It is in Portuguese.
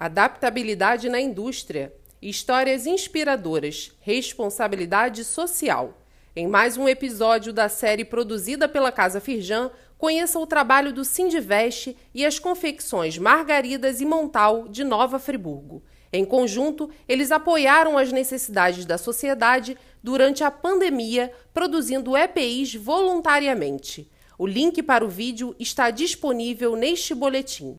Adaptabilidade na indústria. Histórias inspiradoras. Responsabilidade social. Em mais um episódio da série produzida pela Casa Firjan, conheça o trabalho do Sindiveste e as confecções Margaridas e Montal de Nova Friburgo. Em conjunto, eles apoiaram as necessidades da sociedade durante a pandemia, produzindo EPIs voluntariamente. O link para o vídeo está disponível neste boletim.